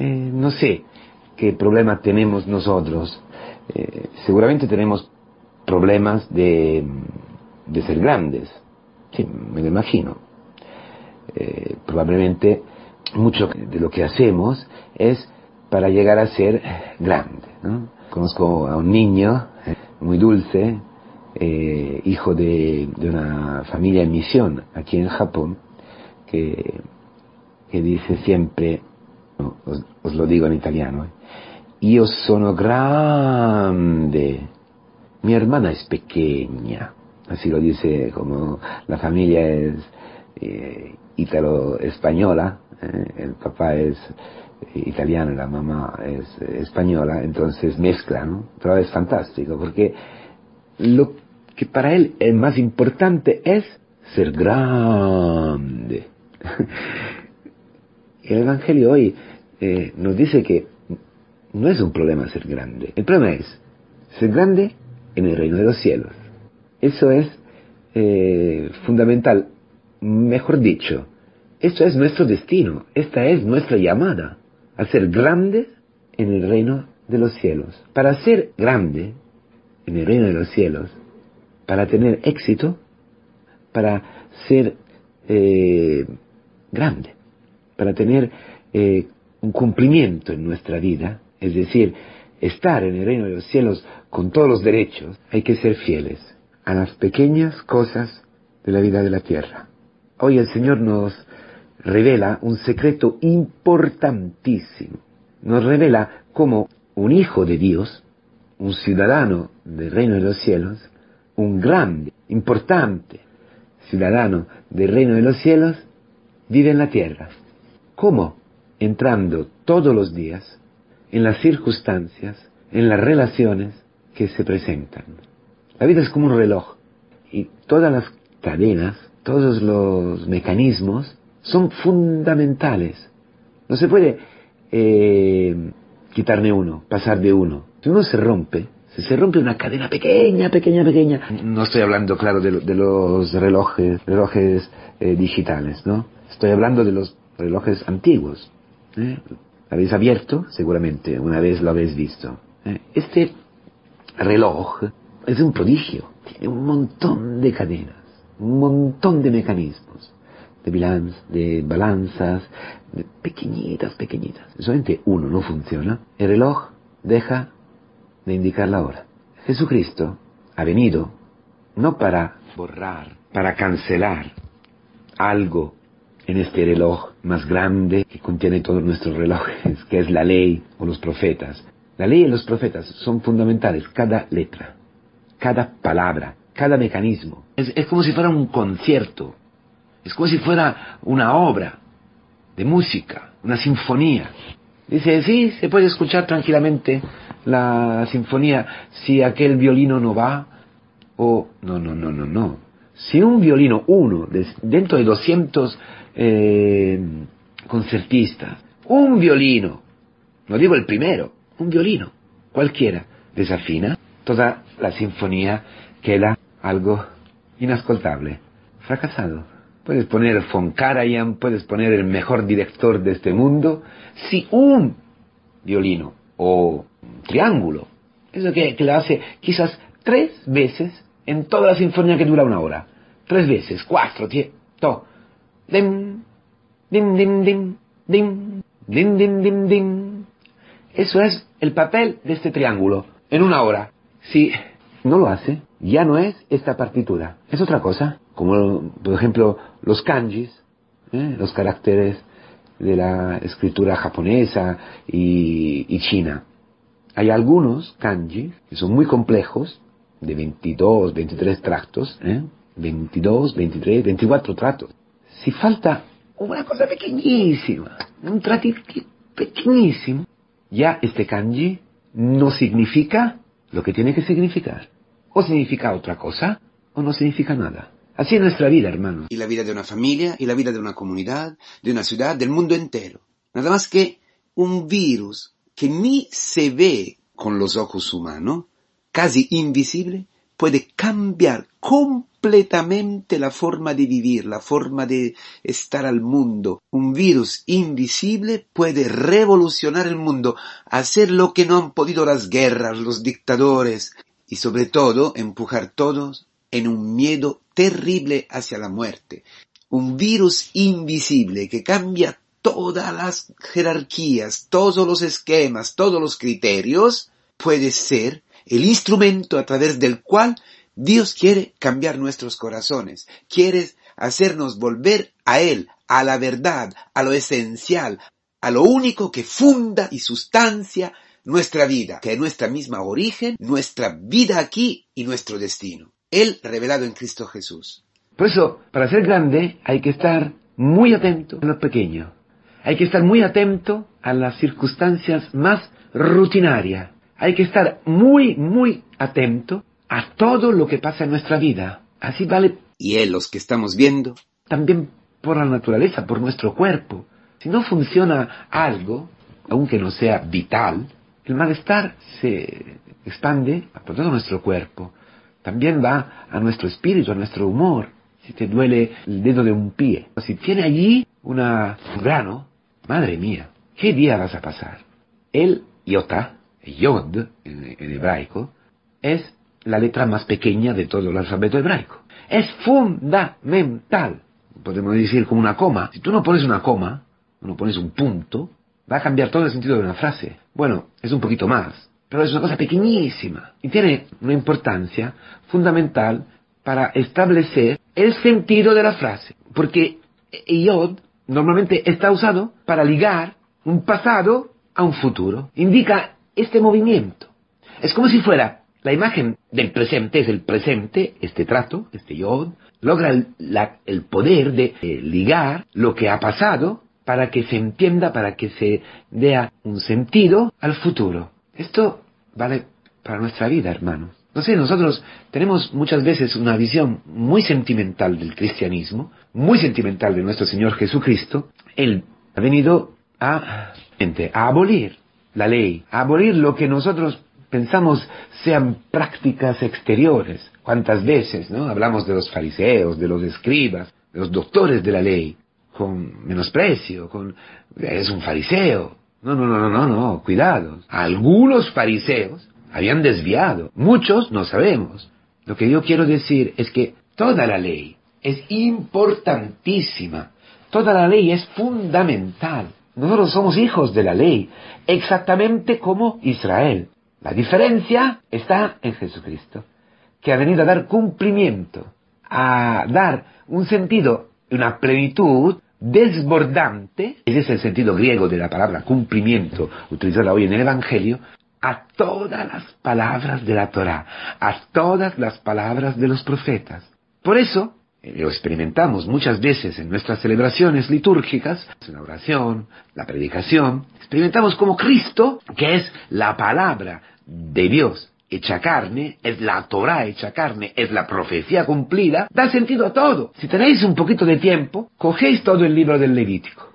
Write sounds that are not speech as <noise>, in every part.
Eh, no sé qué problema tenemos nosotros. Eh, seguramente tenemos problemas de, de ser grandes. Sí, me lo imagino. Eh, probablemente mucho de lo que hacemos es para llegar a ser grande. ¿no? Conozco a un niño muy dulce, eh, hijo de, de, una familia en misión aquí en Japón, que, que dice siempre, os, os, lo digo en italiano, io sono grande, mi hermana es pequeña, así lo dice como la familia es eh, ítalo-española, eh, el papá es italiano, la mamá es española, entonces mezcla, ¿no? Pero es fantástico, porque lo que para él es más importante es ser grande. <laughs> El Evangelio hoy eh, nos dice que no es un problema ser grande, el problema es ser grande en el reino de los cielos. Eso es eh, fundamental. Mejor dicho, esto es nuestro destino, esta es nuestra llamada a ser grandes en el reino de los cielos. Para ser grande en el reino de los cielos, para tener éxito, para ser eh, grande, para tener un cumplimiento en nuestra vida, es decir, estar en el reino de los cielos con todos los derechos, hay que ser fieles a las pequeñas cosas de la vida de la tierra. Hoy el Señor nos revela un secreto importantísimo. Nos revela cómo un hijo de Dios, un ciudadano del reino de los cielos, un grande, importante ciudadano del reino de los cielos, vive en la tierra. ¿Cómo? Entrando todos los días en las circunstancias, en las relaciones que se presentan. La vida es como un reloj y todas las cadenas, todos los mecanismos son fundamentales. No se puede eh, quitarme uno, pasar de uno. Si uno se rompe, si se rompe una cadena pequeña, pequeña, pequeña, no estoy hablando, claro, de, de los relojes, relojes eh, digitales, ¿no? Estoy hablando de los relojes antiguos. ¿Eh? habéis abierto, seguramente, una vez lo habéis visto. ¿eh? Este reloj es un prodigio, tiene un montón de cadenas, un montón de mecanismos de, balanz, de balanzas, de pequeñitas, pequeñitas. Solamente uno no funciona, el reloj deja de indicar la hora. Jesucristo ha venido no para borrar, para cancelar algo en este reloj más grande que contiene todos nuestros relojes, que es la ley o los profetas. La ley y los profetas son fundamentales, cada letra, cada palabra, cada mecanismo. Es, como si fuera un concierto, es como si fuera una obra de música, una sinfonía. Dice, sí, se puede escuchar tranquilamente la sinfonía si aquel violino no va, o no, no, no, no, no. Si un violino, uno, dentro de 200 eh, concertistas, un violino, no digo el primero, un violino, cualquiera, desafina, toda la sinfonía queda algo inascoltable, fracasado. Puedes poner von Karajan, puedes poner el mejor director de este mundo, si un violino o un triángulo, eso que, que lo hace quizás tres veces en toda la sinfonía que dura una hora, tres veces, cuatro, diez, to, dim, dim, dim, dim, dim, dim, dim, dim, dim. Eso es el papel de este triángulo en una hora. Si no lo hace, ya no es esta partitura, es otra cosa, como por ejemplo los kanjis, ¿eh? los caracteres de la escritura japonesa y, y, china. Hay algunos kanjis que son muy complejos, de 22, 23 tractos, ¿eh? 22, 23, 24 tratos. Si falta una cosa pequeñísima, un tratito pequeñísimo, ya este kanji no significa lo que tiene que significar. O significa otra cosa, o no significa nada. Así es nuestra vida, hermano. Y la vida de una familia, y la vida de una comunidad, de una ciudad, del mundo entero. Nada más que un virus que ni se ve con los ojos humanos, casi invisible, puede cambiar completamente la forma de vivir, la forma de estar al mundo. Un virus invisible puede revolucionar el mundo, hacer lo que no han podido las guerras, los dictadores, y sobre todo empujar todos en un miedo terrible hacia la muerte. Un virus invisible que cambia todas las jerarquías, todos los esquemas, todos los criterios, puede ser el instrumento a través del cual Dios quiere cambiar nuestros corazones, quiere hacernos volver a Él, a la verdad, a lo esencial, a lo único que funda y sustancia nuestra vida, que es nuestra misma origen, nuestra vida aquí y nuestro destino. Él revelado en Cristo Jesús. Por eso, para ser grande hay que estar muy atento a lo pequeño. Hay que estar muy atento a las circunstancias más rutinarias. Hay que estar muy, muy atento a todo lo que pasa en nuestra vida. Así vale. Y él, los que estamos viendo. También por la naturaleza, por nuestro cuerpo. Si no funciona algo, aunque no sea vital, el malestar se expande por todo nuestro cuerpo. También va a nuestro espíritu, a nuestro humor. Si te duele el dedo de un pie, o si tiene allí una, un grano, madre mía, ¿qué día vas a pasar? El iota, yod en, en hebraico, es la letra más pequeña de todo el alfabeto hebraico. Es fundamental. Podemos decir como una coma. Si tú no pones una coma, no pones un punto, va a cambiar todo el sentido de una frase. Bueno, es un poquito más, pero es una cosa pequeñísima y tiene una importancia fundamental para establecer el sentido de la frase. Porque yod normalmente está usado para ligar un pasado a un futuro. Indica este movimiento. Es como si fuera la imagen del presente, es el presente, este trato, este yod, logra el, poder de eh, ligar lo que ha pasado para que se entienda, para que se dé un sentido al futuro. Esto vale para nuestra vida, hermanos. No sé, nosotros tenemos muchas veces una visión muy sentimental del cristianismo, muy sentimental de nuestro Señor Jesucristo. Él ha venido a, a abolir la ley, abolir lo que nosotros pensamos sean prácticas exteriores. ¿Cuántas veces no? hablamos de los fariseos, de los escribas, de los doctores de la ley? con menosprecio, con es un fariseo. No, no, no, no, no, no, cuidado. Algunos fariseos habían desviado, muchos no sabemos. Lo que yo quiero decir es que toda la ley es importantísima, toda la ley es fundamental. Nosotros somos hijos de la ley, exactamente como Israel. La diferencia está en Jesucristo, que ha venido a dar cumplimiento, a dar un sentido, una plenitud desbordante, ese es el sentido griego de la palabra cumplimiento utilizada hoy en el Evangelio, a todas las palabras de la Torah, a todas las palabras de los profetas. Por eso, lo experimentamos muchas veces en nuestras celebraciones litúrgicas, la oración, la predicación, experimentamos como Cristo, que es la palabra de Dios, hecha carne, es la Torah hecha carne, es la profecía cumplida, da sentido a todo. Si tenéis un poquito de tiempo, cogéis todo el libro del Levítico.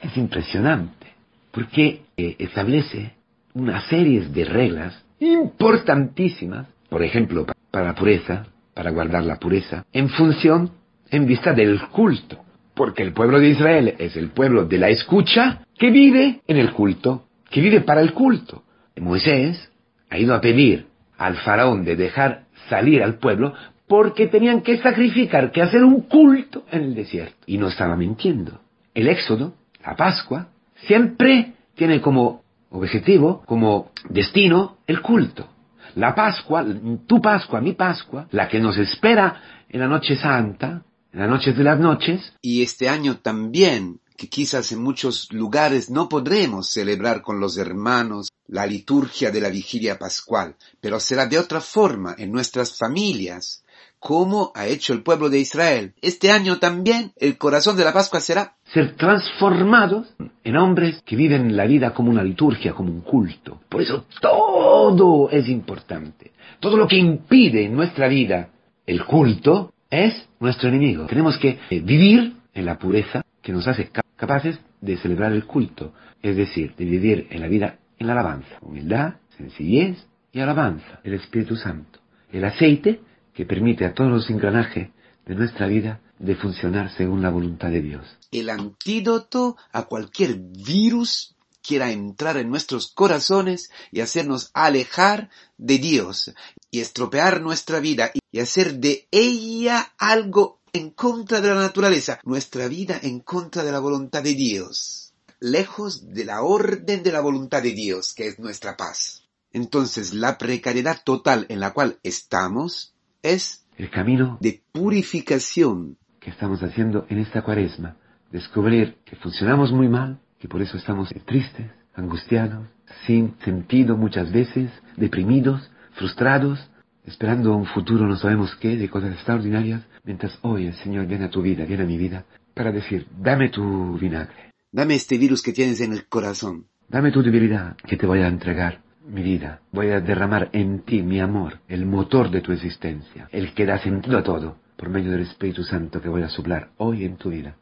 Es impresionante, porque eh, establece una serie de reglas importantísimas, por ejemplo, para la pureza, para guardar la pureza, en función, en vista del culto. Porque el pueblo de Israel es el pueblo de la escucha que vive en el culto, que vive para el culto. Moisés ha ido a pedir al faraón de dejar salir al pueblo porque tenían que sacrificar, que hacer un culto en el desierto. Y no estaba mintiendo. El éxodo, la Pascua, siempre tiene como objetivo, como destino, el culto. La Pascua, tu Pascua, mi Pascua, la que nos espera en la noche santa, en las noches de las noches. Y este año también, que quizás en muchos lugares no podremos celebrar con los hermanos la liturgia de la vigilia pascual, pero será de otra forma en nuestras familias, como ha hecho el pueblo de Israel. Este año también el corazón de la Pascua será ser transformados en hombres que viven la vida como una liturgia, como un culto. Por eso todo es importante. Todo lo que impide en nuestra vida el culto es nuestro enemigo. Tenemos que eh, vivir en la pureza que nos hace capaces de celebrar el culto, es decir, de vivir en la vida en la alabanza. Humildad, sencillez y alabanza, el Espíritu Santo. El aceite que permite a todos los engranajes de nuestra vida de funcionar según la voluntad de Dios. El antídoto a cualquier virus quiera entrar en nuestros corazones y hacernos alejar de Dios y estropear nuestra vida y hacer de ella algo en contra de la naturaleza, nuestra vida en contra de la voluntad de Dios, lejos de la orden de la voluntad de Dios, que es nuestra paz. Entonces la precariedad total en la cual estamos es El camino de purificación. que estamos haciendo en esta cuaresma, descubrir que funcionamos muy mal, que por eso estamos tristes, angustiados, sin sentido muchas veces, deprimidos, frustrados, esperando un futuro no sabemos qué, de cosas extraordinarias, mientras hoy el Señor viene a tu vida, viene a mi vida, para decir, dame tu vinagre, Dame este virus que tienes en el corazón. dame tu debilidad, que te voy a entregar mi vida, voy a derramar en ti mi amor, el motor de tu existencia, el que da sentido a todo, por medio del Espíritu Santo que voy a soplar hoy en tu vida.